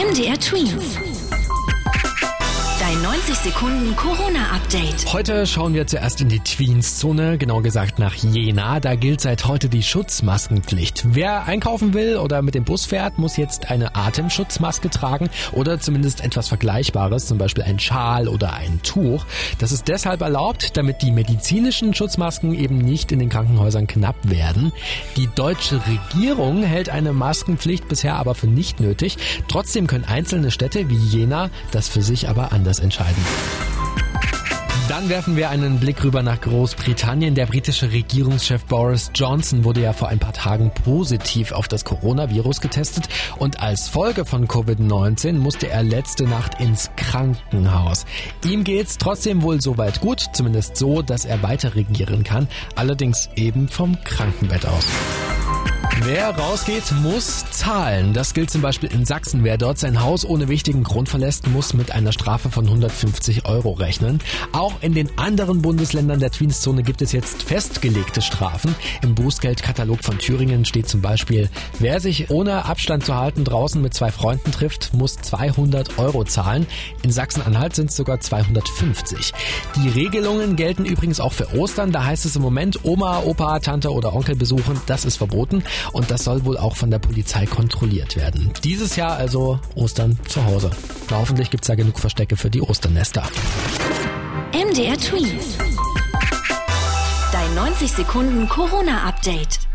MDR Twins. Dein 90 Sekunden Corona-Update. Heute schauen wir zuerst in die Tweens-Zone, genau gesagt nach Jena. Da gilt seit heute die Schutzmaskenpflicht. Wer einkaufen will oder mit dem Bus fährt, muss jetzt eine Atemschutzmaske tragen oder zumindest etwas Vergleichbares, zum Beispiel ein Schal oder ein Tuch. Das ist deshalb erlaubt, damit die medizinischen Schutzmasken eben nicht in den Krankenhäusern knapp werden. Die deutsche Regierung hält eine Maskenpflicht bisher aber für nicht nötig. Trotzdem können einzelne Städte wie Jena das für sich aber anders entscheiden. Dann werfen wir einen Blick rüber nach Großbritannien. Der britische Regierungschef Boris Johnson wurde ja vor ein paar Tagen positiv auf das Coronavirus getestet und als Folge von Covid-19 musste er letzte Nacht ins Krankenhaus. Ihm geht's trotzdem wohl soweit gut, zumindest so, dass er weiter regieren kann, allerdings eben vom Krankenbett aus. Wer rausgeht, muss zahlen. Das gilt zum Beispiel in Sachsen. Wer dort sein Haus ohne wichtigen Grund verlässt, muss mit einer Strafe von 150 Euro rechnen. Auch in den anderen Bundesländern der Tweenszone gibt es jetzt festgelegte Strafen. Im Bußgeldkatalog von Thüringen steht zum Beispiel, wer sich ohne Abstand zu halten draußen mit zwei Freunden trifft, muss 200 Euro zahlen. In Sachsen-Anhalt sind es sogar 250. Die Regelungen gelten übrigens auch für Ostern. Da heißt es im Moment Oma, Opa, Tante oder Onkel besuchen. Das ist verboten und das soll wohl auch von der Polizei kontrolliert werden. Dieses Jahr also Ostern zu Hause. Na, hoffentlich gibt's da genug Verstecke für die Osternester. MDR Twins. Dein 90 Sekunden Corona-Update.